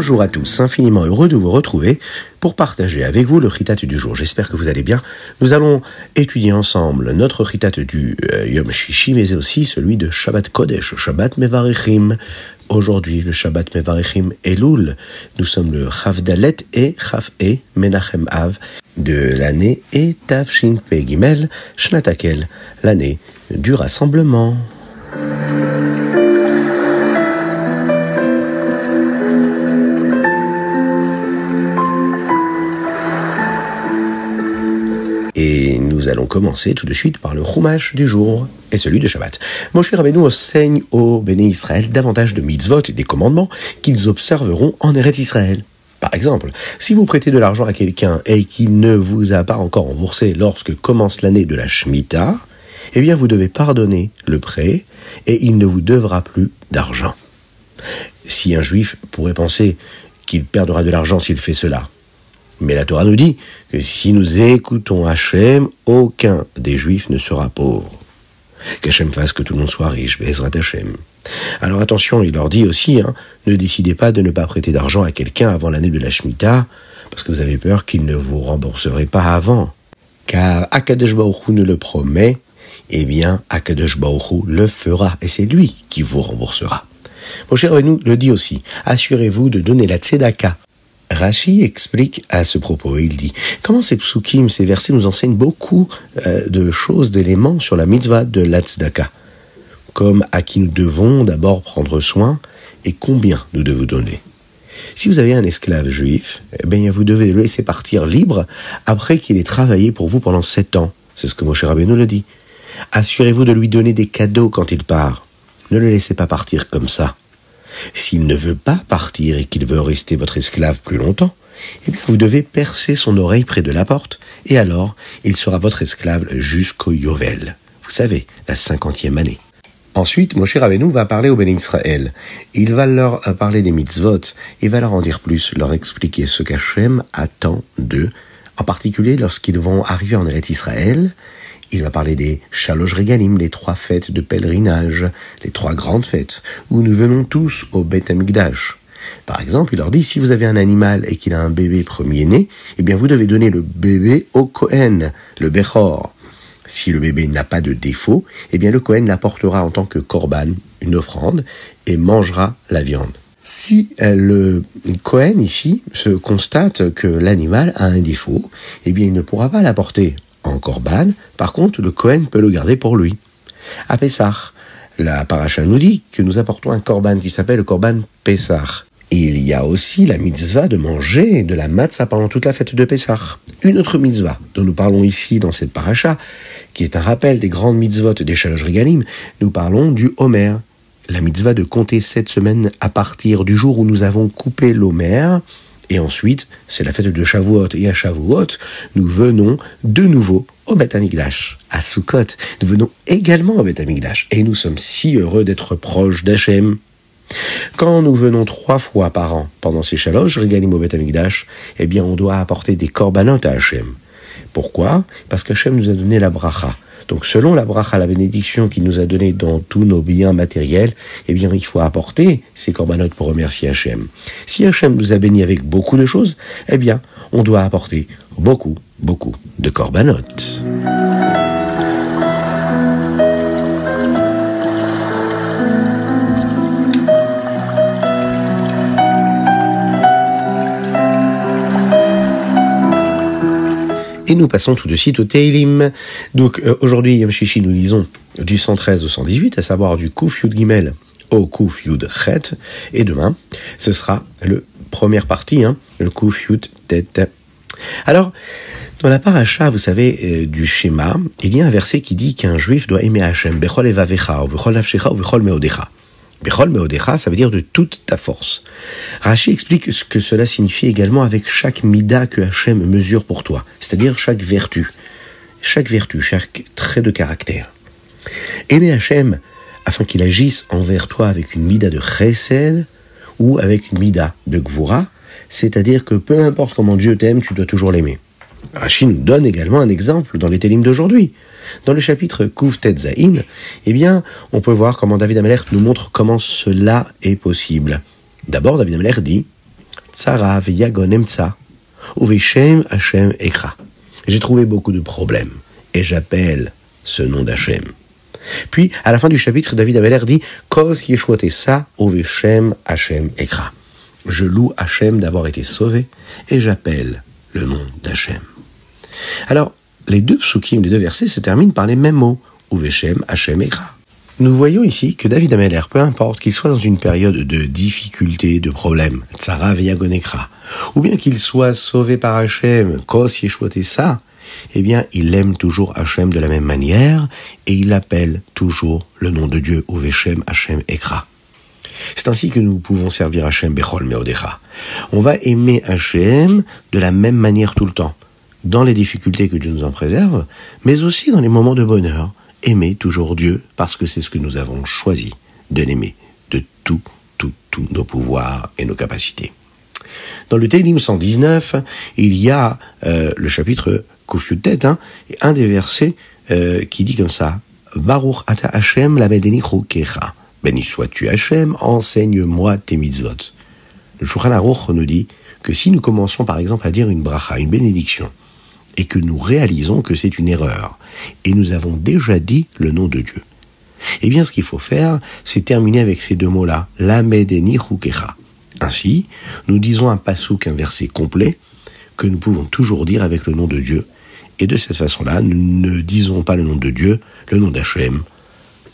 Bonjour à tous, infiniment heureux de vous retrouver pour partager avec vous le Ritat du jour. J'espère que vous allez bien. Nous allons étudier ensemble notre Ritat du euh, Yom Shishi, mais aussi celui de Shabbat Kodesh, Shabbat Mevarichim. Aujourd'hui, le Shabbat Mevarichim Elul. Nous sommes le Chavdalet et Chav E Menachem Av de l'année et Tavshin Pe Gimel Shnatakel, l'année du rassemblement. Et nous allons commencer tout de suite par le Chumash du jour et celui de Shabbat. Moshe Rabbeinu enseigne au Béné Israël davantage de mitzvot et des commandements qu'ils observeront en Eretz Israël. Par exemple, si vous prêtez de l'argent à quelqu'un et qu'il ne vous a pas encore remboursé lorsque commence l'année de la Shemitah, eh bien vous devez pardonner le prêt et il ne vous devra plus d'argent. Si un juif pourrait penser qu'il perdra de l'argent s'il fait cela, mais la Torah nous dit que si nous écoutons Hachem, aucun des Juifs ne sera pauvre. Qu'Hachem fasse que tout le monde soit riche, Bezrat Hachem. Alors attention, il leur dit aussi, hein, ne décidez pas de ne pas prêter d'argent à quelqu'un avant l'année de la Shemitah, parce que vous avez peur qu'il ne vous rembourserait pas avant. Car Akadosh Baruch nous le promet, eh bien Akadosh Baruch le fera, et c'est lui qui vous remboursera. Mon cher nous le dit aussi, assurez-vous de donner la tzedaka Rashi explique à ce propos, il dit, comment ces psukim, ces versets nous enseignent beaucoup euh, de choses, d'éléments sur la mitzvah de l'atzdaka, comme à qui nous devons d'abord prendre soin et combien nous devons donner. Si vous avez un esclave juif, eh bien vous devez le laisser partir libre après qu'il ait travaillé pour vous pendant sept ans. C'est ce que Moshe Rabbeinu le dit. Assurez-vous de lui donner des cadeaux quand il part. Ne le laissez pas partir comme ça. S'il ne veut pas partir et qu'il veut rester votre esclave plus longtemps, eh vous devez percer son oreille près de la porte, et alors il sera votre esclave jusqu'au Yovel. Vous savez, la cinquantième année. Ensuite, Moshe Rabbeinu va parler au Ben Israël. Il va leur parler des mitzvot, et va leur en dire plus, leur expliquer ce qu'Hachem attend d'eux, en particulier lorsqu'ils vont arriver en Eretz Israël, il va parler des Shalosh Regalim, les trois fêtes de pèlerinage, les trois grandes fêtes, où nous venons tous au Beth Amikdash. Par exemple, il leur dit, si vous avez un animal et qu'il a un bébé premier-né, eh bien vous devez donner le bébé au Kohen, le Bechor. Si le bébé n'a pas de défaut, eh bien le Kohen l'apportera en tant que korban, une offrande, et mangera la viande. Si euh, le Kohen ici se constate que l'animal a un défaut, eh bien il ne pourra pas l'apporter en korban. Par contre, le Kohen peut le garder pour lui. À Pessah, la paracha nous dit que nous apportons un korban qui s'appelle le korban Pessah. Il y a aussi la mitzvah de manger de la matzah pendant toute la fête de Pessah. Une autre mitzvah dont nous parlons ici dans cette paracha, qui est un rappel des grandes mitzvot des Shalosh Regalim, nous parlons du Homer. La mitzvah de compter sept semaines à partir du jour où nous avons coupé l'Homer, et ensuite, c'est la fête de Shavuot. Et à Shavuot, nous venons de nouveau au Beth Amikdash, à Sukkot. Nous venons également au Beth Amikdash. Et nous sommes si heureux d'être proches d'Hachem. Quand nous venons trois fois par an pendant ces chaloges, Regalim au Beth Amikdash, eh bien, on doit apporter des korbanot à Hachem. Pourquoi? Parce qu'Hachem nous a donné la bracha. Donc selon la bracha, la bénédiction qu'il nous a donnée dans tous nos biens matériels, eh bien il faut apporter ces corbanotes pour remercier Hachem. Si Hachem nous a bénis avec beaucoup de choses, eh bien on doit apporter beaucoup, beaucoup de corbanotes. Et nous passons tout de suite au Teilim. Donc euh, aujourd'hui, Yom Shishi, nous lisons du 113 au 118, à savoir du Kuf Yud Gimel au Kuf Yud Chet. Et demain, ce sera le première partie, hein, le Kuf Yud Tet. Alors, dans la paracha, vous savez, euh, du schéma, il y a un verset qui dit qu'un juif doit aimer Hachem, Bechol Evavecha, ou Bechol Avshecha, ou Bechol Meodecha. Bechol Meodecha, ça veut dire de toute ta force. Rashi explique ce que cela signifie également avec chaque mida que Hachem mesure pour toi, c'est-à-dire chaque vertu. chaque vertu, chaque trait de caractère. Aimer Hachem afin qu'il agisse envers toi avec une mida de chesed ou avec une mida de gvura, c'est-à-dire que peu importe comment Dieu t'aime, tu dois toujours l'aimer. Rachid nous donne également un exemple dans les télims d'aujourd'hui. Dans le chapitre Kuv Zain, eh bien, on peut voir comment David Ameler nous montre comment cela est possible. D'abord, David Ameler dit Tsara veyagon emtsa, uveshem Hashem ekra. J'ai trouvé beaucoup de problèmes et j'appelle ce nom d'Hachem. Puis, à la fin du chapitre, David Ameler dit Kos yeshuotesa uveshem Hashem ekra. Je loue Hachem d'avoir été sauvé et j'appelle le nom d'Hachem. Alors, les deux psukim, les deux versets se terminent par les mêmes mots, Uveshem, Hachem, Ekra. Nous voyons ici que David Ameller, peu importe qu'il soit dans une période de difficulté, de problème, Tzara Veyagonekra, ou bien qu'il soit sauvé par Hachem, Kos ça, eh bien, il aime toujours Hachem de la même manière, et il appelle toujours le nom de Dieu, Uveshem, Hachem, Ekra. C'est ainsi que nous pouvons servir Hachem Bechol Meodecha. On va aimer Hachem de la même manière tout le temps dans les difficultés que Dieu nous en préserve, mais aussi dans les moments de bonheur. Aimer toujours Dieu parce que c'est ce que nous avons choisi de l'aimer de tout, tout, tous nos pouvoirs et nos capacités. Dans le Télim 119, il y a euh, le chapitre Tête, hein, un des versets euh, qui dit comme ça Baruch ata Hashem la kecha. Béni sois-tu Hashem, enseigne-moi tes mitzvot. Le Shulchan Aruch nous dit que si nous commençons par exemple à dire une bracha, une bénédiction, et que nous réalisons que c'est une erreur. Et nous avons déjà dit le nom de Dieu. Eh bien, ce qu'il faut faire, c'est terminer avec ces deux mots-là, Lamedeni Hukecha. Ainsi, nous disons un pasouk, un verset complet, que nous pouvons toujours dire avec le nom de Dieu. Et de cette façon-là, nous ne disons pas le nom de Dieu, le nom d'Hachem,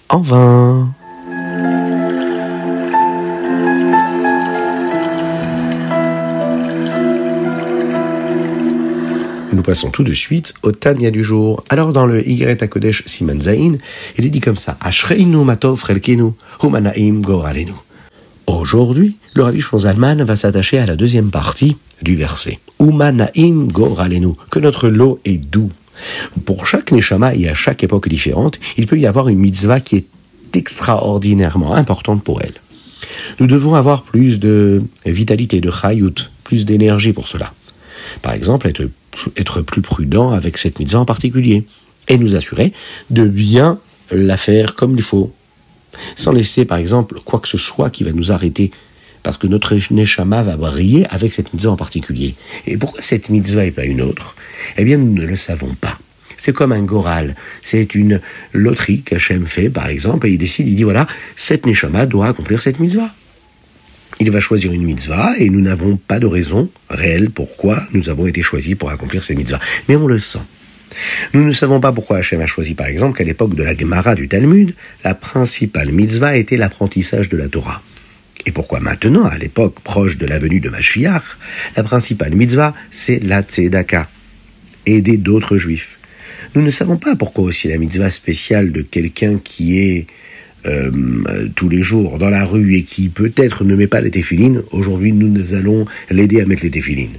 en vain. Passons tout de suite au Tania du jour. Alors dans le Y Kodesh Siman Zain, il est dit comme ça Ashreinu matov relkenu, humanaim goralenu. Aujourd'hui, le Rabbi Zalman va s'attacher à la deuxième partie du verset. Humanaim goralenu, que notre lot est doux. Pour chaque Neshama et à chaque époque différente, il peut y avoir une mitzvah qui est extraordinairement importante pour elle. Nous devons avoir plus de vitalité, de chayut, plus d'énergie pour cela. Par exemple, être être plus prudent avec cette mitzvah en particulier et nous assurer de bien la faire comme il faut, sans laisser par exemple quoi que ce soit qui va nous arrêter, parce que notre neshama va briller avec cette mitzvah en particulier. Et pourquoi cette mitzvah et pas une autre? Eh bien, nous ne le savons pas. C'est comme un goral. C'est une loterie qu'Hachem fait, par exemple, et il décide, il dit, voilà, cette neshama doit accomplir cette mitzvah il va choisir une mitzvah et nous n'avons pas de raison réelle pourquoi nous avons été choisis pour accomplir ces mitzvahs. Mais on le sent. Nous ne savons pas pourquoi Hachem a choisi par exemple qu'à l'époque de la Gemara du Talmud, la principale mitzvah était l'apprentissage de la Torah. Et pourquoi maintenant, à l'époque proche de la venue de Mashiach, la principale mitzvah, c'est la tzedaka, aider d'autres juifs. Nous ne savons pas pourquoi aussi la mitzvah spéciale de quelqu'un qui est euh, tous les jours dans la rue et qui peut-être ne met pas les téfilines, aujourd'hui nous allons l'aider à mettre les téfilines.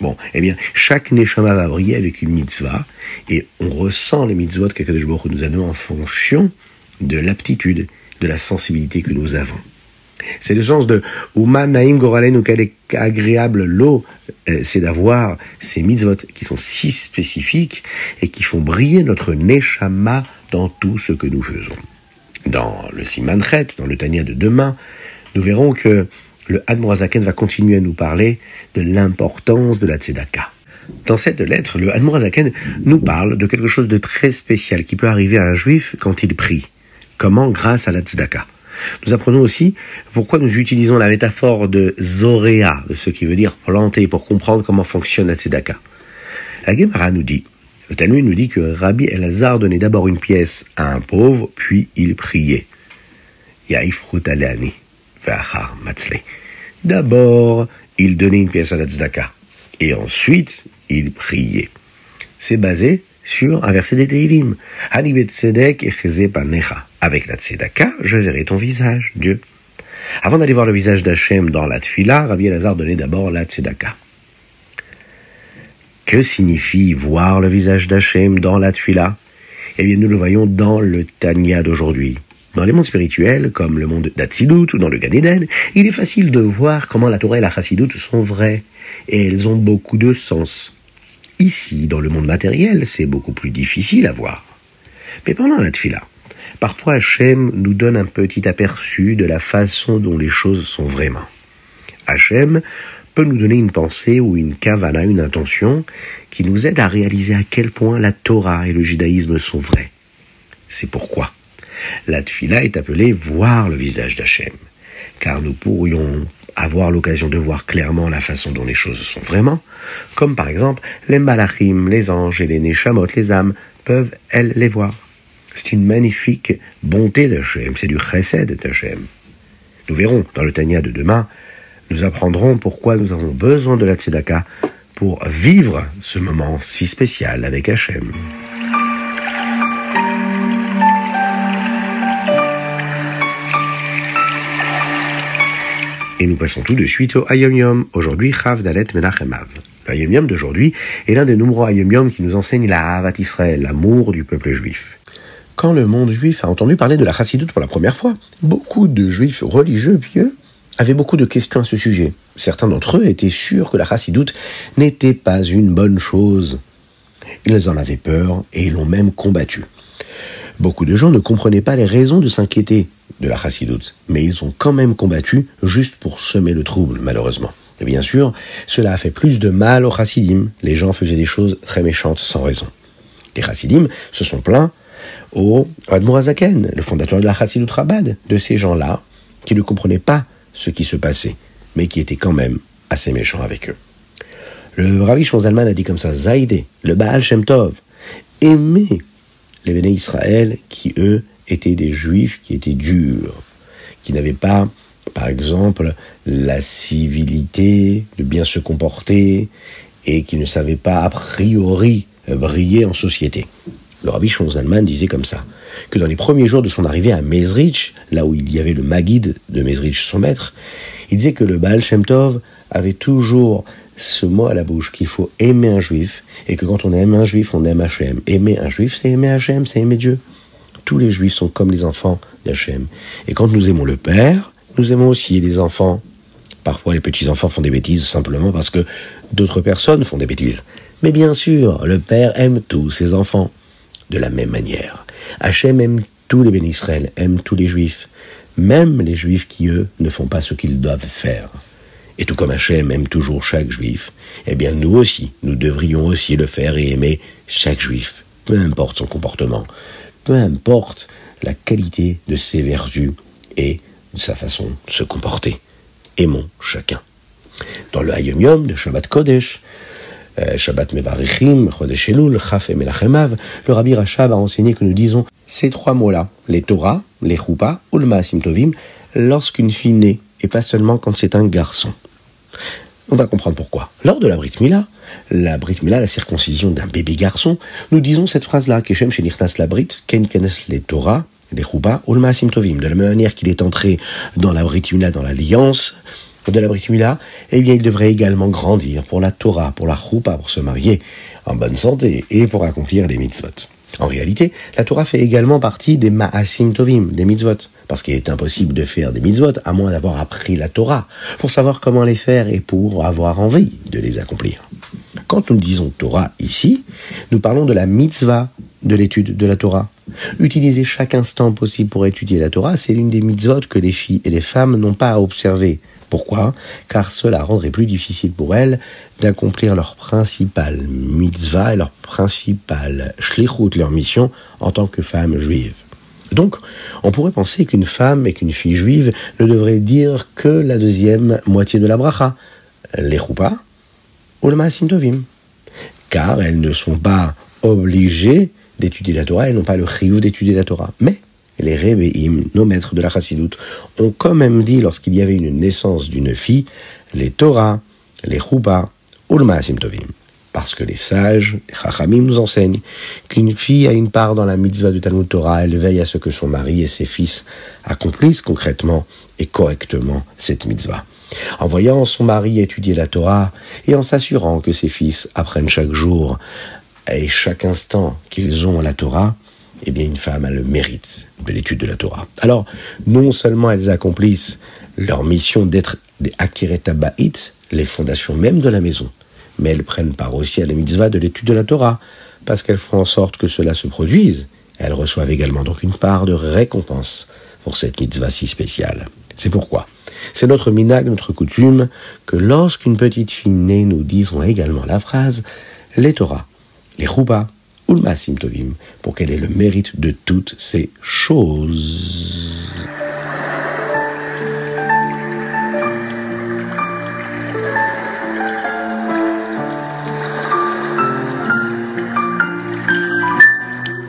Bon, eh bien, chaque Neshama va briller avec une mitzvah, et on ressent les mitzvot que nous avons en fonction de l'aptitude, de la sensibilité que nous avons. C'est le sens de Uma Naim Goralen, quel est agréable l'eau, euh, c'est d'avoir ces mitzvot qui sont si spécifiques et qui font briller notre Neshama dans tout ce que nous faisons dans le Simanchet, dans le Tania de demain, nous verrons que le Admorazaken va continuer à nous parler de l'importance de la Tzedaka. Dans cette lettre, le Admorazaken nous parle de quelque chose de très spécial qui peut arriver à un juif quand il prie. Comment? Grâce à la Tzedaka. Nous apprenons aussi pourquoi nous utilisons la métaphore de Zoréa, de ce qui veut dire planter, pour comprendre comment fonctionne la Tzedaka. La Gemara nous dit le Talmud nous dit que Rabbi Elazar donnait d'abord une pièce à un pauvre, puis il priait. D'abord, il donnait une pièce à la tzedaka, et ensuite, il priait. C'est basé sur un verset des Teilim. Avec la tzedaka, je verrai ton visage, Dieu. Avant d'aller voir le visage d'Hachem dans la tfila, Rabbi Elazar donnait d'abord la tzedaka. Que signifie voir le visage d'Hachem dans la Tfila Eh bien, nous le voyons dans le Tanya d'aujourd'hui. Dans les mondes spirituels, comme le monde d'Atsidut ou dans le Gan Eden, il est facile de voir comment la Torah et la sont vraies, et elles ont beaucoup de sens. Ici, dans le monde matériel, c'est beaucoup plus difficile à voir. Mais pendant la Tfila, parfois Hachem nous donne un petit aperçu de la façon dont les choses sont vraiment. Hachem peut nous donner une pensée ou une kavana, une intention, qui nous aide à réaliser à quel point la Torah et le judaïsme sont vrais. C'est pourquoi la tfila est appelée voir le visage d'Hachem, car nous pourrions avoir l'occasion de voir clairement la façon dont les choses sont vraiment, comme par exemple les malachim, les anges et les neshamot, les âmes, peuvent, elles, les voir. C'est une magnifique bonté d'Hachem, c'est du chesed d'Hachem. Nous verrons dans le Tanya de demain, nous apprendrons pourquoi nous avons besoin de la tzedaka pour vivre ce moment si spécial avec Hachem. Et nous passons tout de suite au Hayom Yom. Aujourd'hui, Chav Dalet Menachem Av. Le Yom d'aujourd'hui est l'un des nombreux Hayom Yom qui nous enseigne la Havat Israël, l'amour du peuple juif. Quand le monde juif a entendu parler de la Chassidoute pour la première fois, beaucoup de juifs religieux pieux avaient beaucoup de questions à ce sujet. Certains d'entre eux étaient sûrs que la Chassidoute n'était pas une bonne chose. Ils en avaient peur et ils l'ont même combattu. Beaucoup de gens ne comprenaient pas les raisons de s'inquiéter de la chassidoute, mais ils ont quand même combattu juste pour semer le trouble, malheureusement. Et bien sûr, cela a fait plus de mal aux chassidim. Les gens faisaient des choses très méchantes sans raison. Les chassidim se sont plaints au Admorazaken, le fondateur de la chassidoute Rabad, de ces gens-là qui ne comprenaient pas ce qui se passait, mais qui étaient quand même assez méchants avec eux. Le Ravi Shonzalman a dit comme ça, Zaïdé, le Baal Shem Tov, aimait les Béné Israël qui, eux, étaient des juifs qui étaient durs, qui n'avaient pas, par exemple, la civilité de bien se comporter et qui ne savaient pas a priori briller en société. Le rabbi Zalman disait comme ça, que dans les premiers jours de son arrivée à Mezrich, là où il y avait le Magid de Mezrich, son maître, il disait que le Baal Shem Tov avait toujours ce mot à la bouche qu'il faut aimer un juif et que quand on aime un juif, on aime Hachem. Aimer un juif, c'est aimer Hachem, c'est aimer Dieu. Tous les juifs sont comme les enfants d'Hachem. Et quand nous aimons le Père, nous aimons aussi les enfants. Parfois, les petits-enfants font des bêtises simplement parce que d'autres personnes font des bêtises. Mais bien sûr, le Père aime tous ses enfants de la même manière. Hachem aime tous les bénis Israël, aime tous les juifs, même les juifs qui, eux, ne font pas ce qu'ils doivent faire. Et tout comme Hachem aime toujours chaque juif, eh bien nous aussi, nous devrions aussi le faire et aimer chaque juif, peu importe son comportement, peu importe la qualité de ses vertus et de sa façon de se comporter. Aimons chacun. Dans le Hayom Yom de Shabbat Kodesh, Shabbat Mevarichim, Chodesh Elul, Chaf le Rabbi Rachab a enseigné que nous disons ces trois mots-là, les Torah, les Choupa ou le Tovim, lorsqu'une fille naît, et pas seulement quand c'est un garçon. On va comprendre pourquoi. Lors de la Brit Mila, la Brit Mila, la circoncision d'un bébé garçon, nous disons cette phrase-là, Keshem Shenirtas la Brit, Ken Kenes le Torah, les Chouba, Ulma Tovim. De la même manière qu'il est entré dans la Brit Mila, dans l'alliance de la Brit Mila, eh bien, il devrait également grandir pour la Torah, pour la Choupa, pour se marier en bonne santé et pour accomplir les mitzvot. En réalité, la Torah fait également partie des Ma'asim Tovim, des mitzvot, parce qu'il est impossible de faire des mitzvot à moins d'avoir appris la Torah, pour savoir comment les faire et pour avoir envie de les accomplir. Quand nous disons Torah ici, nous parlons de la mitzvah de l'étude de la Torah. Utiliser chaque instant possible pour étudier la Torah, c'est l'une des mitzvot que les filles et les femmes n'ont pas à observer. Pourquoi? Car cela rendrait plus difficile pour elles d'accomplir leur principale mitzvah et leur principale shlichut, leur mission en tant que femmes juives. Donc, on pourrait penser qu'une femme et qu'une fille juive ne devraient dire que la deuxième moitié de la bracha, les choupas ou le maasim tovim, car elles ne sont pas obligées d'étudier la Torah, elles n'ont pas le chiyuv d'étudier la Torah. Mais les Rebbeim, nos maîtres de la chassidoute, ont quand même dit lorsqu'il y avait une naissance d'une fille, les Torah, les choupas ou le maasim tovim parce que les sages, les chachamim nous enseignent qu'une fille a une part dans la mitzvah du Talmud Torah, elle veille à ce que son mari et ses fils accomplissent concrètement et correctement cette mitzvah. En voyant son mari étudier la Torah et en s'assurant que ses fils apprennent chaque jour et chaque instant qu'ils ont la Torah, eh bien une femme a le mérite de l'étude de la Torah. Alors, non seulement elles accomplissent leur mission d'être des Akireta Ba'it, les fondations même de la maison, mais elles prennent part aussi à la mitzvah de l'étude de la Torah, parce qu'elles font en sorte que cela se produise. Elles reçoivent également donc une part de récompense pour cette mitzvah si spéciale. C'est pourquoi c'est notre minag, notre coutume, que lorsqu'une petite fille née, nous disons également la phrase les Torah, les Rouba ou le Masim Tovim, pour qu'elle ait le mérite de toutes ces choses.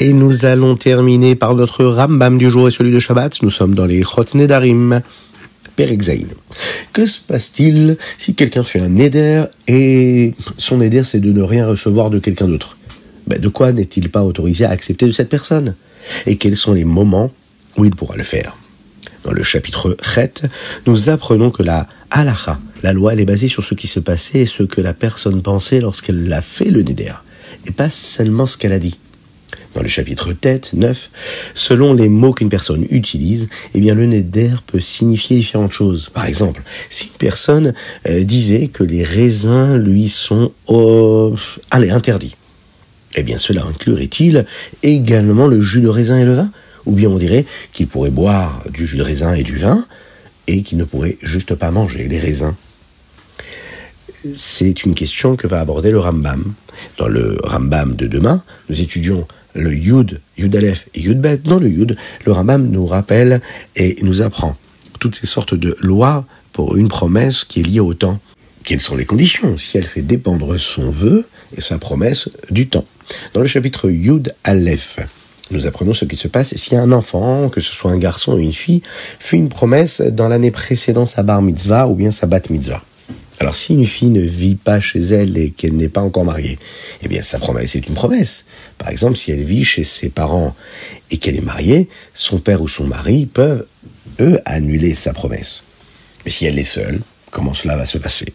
Et nous allons terminer par notre Rambam du jour et celui de Shabbat. Nous sommes dans les Chotnedarim. Que se passe-t-il si quelqu'un fait un neder et son neder c'est de ne rien recevoir de quelqu'un d'autre? Ben, De quoi n'est-il pas autorisé à accepter de cette personne? Et quels sont les moments où il pourra le faire? Dans le chapitre Chet, nous apprenons que la halacha, la loi, elle est basée sur ce qui se passait et ce que la personne pensait lorsqu'elle a fait le neder, et pas seulement ce qu'elle a dit. Dans le chapitre tête 9, selon les mots qu'une personne utilise, eh bien le neder peut signifier différentes choses. Par exemple, si une personne euh, disait que les raisins lui sont oh, allez, interdits, eh bien cela inclurait-il également le jus de raisin et le vin? Ou bien on dirait qu'il pourrait boire du jus de raisin et du vin et qu'il ne pourrait juste pas manger les raisins? C'est une question que va aborder le Rambam. Dans le Rambam de demain, nous étudions le Yud, Yud Aleph et Yud Bet, dans le Yud, le Rambam nous rappelle et nous apprend toutes ces sortes de lois pour une promesse qui est liée au temps. Quelles sont les conditions si elle fait dépendre son vœu et sa promesse du temps Dans le chapitre Yud Aleph, nous apprenons ce qui se passe si un enfant, que ce soit un garçon ou une fille, fait une promesse dans l'année précédant sa bar mitzvah ou bien sa bat mitzvah. Alors si une fille ne vit pas chez elle et qu'elle n'est pas encore mariée, eh bien sa promesse est une promesse. Par exemple, si elle vit chez ses parents et qu'elle est mariée, son père ou son mari peuvent, eux, annuler sa promesse. Mais si elle est seule, comment cela va se passer?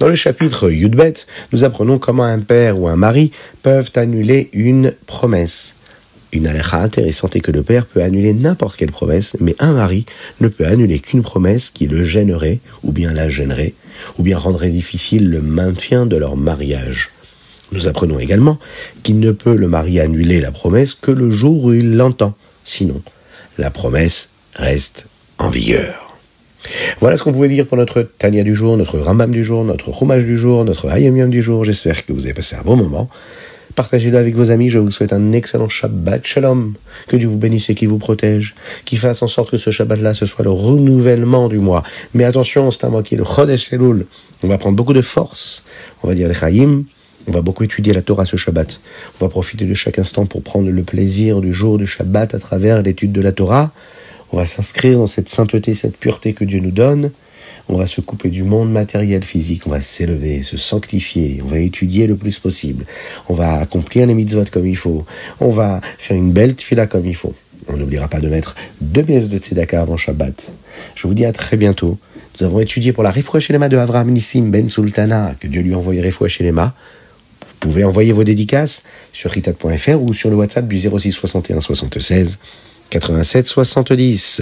Dans le chapitre Yudbet, nous apprenons comment un père ou un mari peuvent annuler une promesse. Une aléra intéressante est que le père peut annuler n'importe quelle promesse, mais un mari ne peut annuler qu'une promesse qui le gênerait, ou bien la gênerait, ou bien rendrait difficile le maintien de leur mariage. Nous apprenons également qu'il ne peut le mari annuler la promesse que le jour où il l'entend. Sinon, la promesse reste en vigueur. Voilà ce qu'on pouvait dire pour notre Tania du jour, notre Rambam du jour, notre Roumage du jour, notre Hayamium du jour. J'espère que vous avez passé un bon moment. Partagez-le avec vos amis. Je vous souhaite un excellent Shabbat Shalom. Que Dieu vous bénisse et qu'il vous protège. Qu'il fasse en sorte que ce Shabbat-là, ce soit le renouvellement du mois. Mais attention, c'est un mois qui est le Chodesh Elul. On va prendre beaucoup de force. On va dire les Chayim. On va beaucoup étudier la Torah ce Shabbat. On va profiter de chaque instant pour prendre le plaisir du jour du Shabbat à travers l'étude de la Torah. On va s'inscrire dans cette sainteté, cette pureté que Dieu nous donne. On va se couper du monde matériel physique, on va s'élever, se sanctifier, on va étudier le plus possible, on va accomplir les mitzvot comme il faut, on va faire une belle tfila comme il faut. On n'oubliera pas de mettre deux pièces de tzedaka avant Shabbat. Je vous dis à très bientôt. Nous avons étudié pour la chez de Avraham Nissim Ben Sultana, que Dieu lui a envoyé chez Vous pouvez envoyer vos dédicaces sur ritat.fr ou sur le WhatsApp du 06 61 76 87 70.